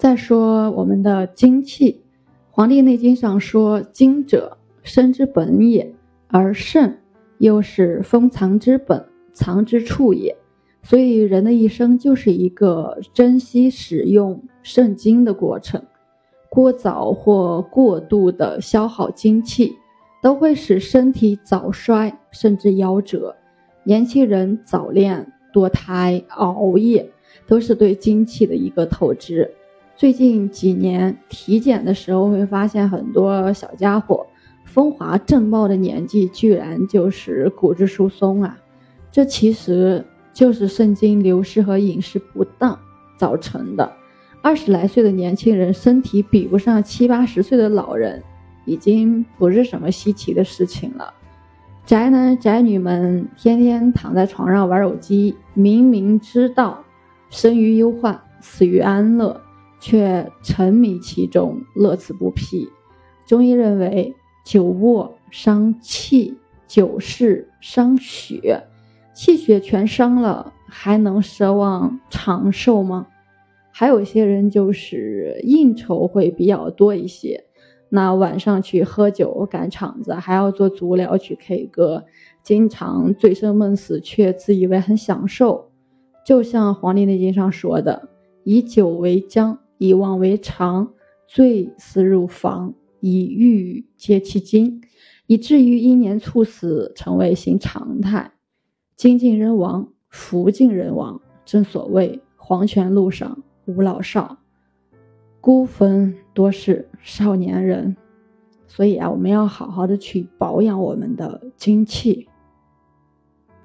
再说我们的精气，《黄帝内经》上说：“精者，生之本也，而肾又是封藏之本，藏之处也。”所以，人的一生就是一个珍惜使用肾精的过程。过早或过度的消耗精气，都会使身体早衰，甚至夭折。年轻人早恋、堕胎、熬夜，都是对精气的一个透支。最近几年体检的时候，会发现很多小家伙风华正茂的年纪，居然就是骨质疏松啊！这其实就是肾精流失和饮食不当造成的。二十来岁的年轻人身体比不上七八十岁的老人，已经不是什么稀奇的事情了。宅男宅女们天天躺在床上玩手机，明明知道生于忧患，死于安乐。却沉迷其中，乐此不疲。中医认为，久卧伤气，久视伤血，气血全伤了，还能奢望长寿吗？还有些人就是应酬会比较多一些，那晚上去喝酒赶场子，还要做足疗去 K 歌，经常醉生梦死，却自以为很享受。就像《黄帝内经》上说的：“以酒为浆。”以妄为常，醉思入房，以欲接其精，以至于英年猝死成为新常态。精尽人亡，福尽人亡。正所谓黄泉路上无老少，孤坟多是少年人。所以啊，我们要好好的去保养我们的精气。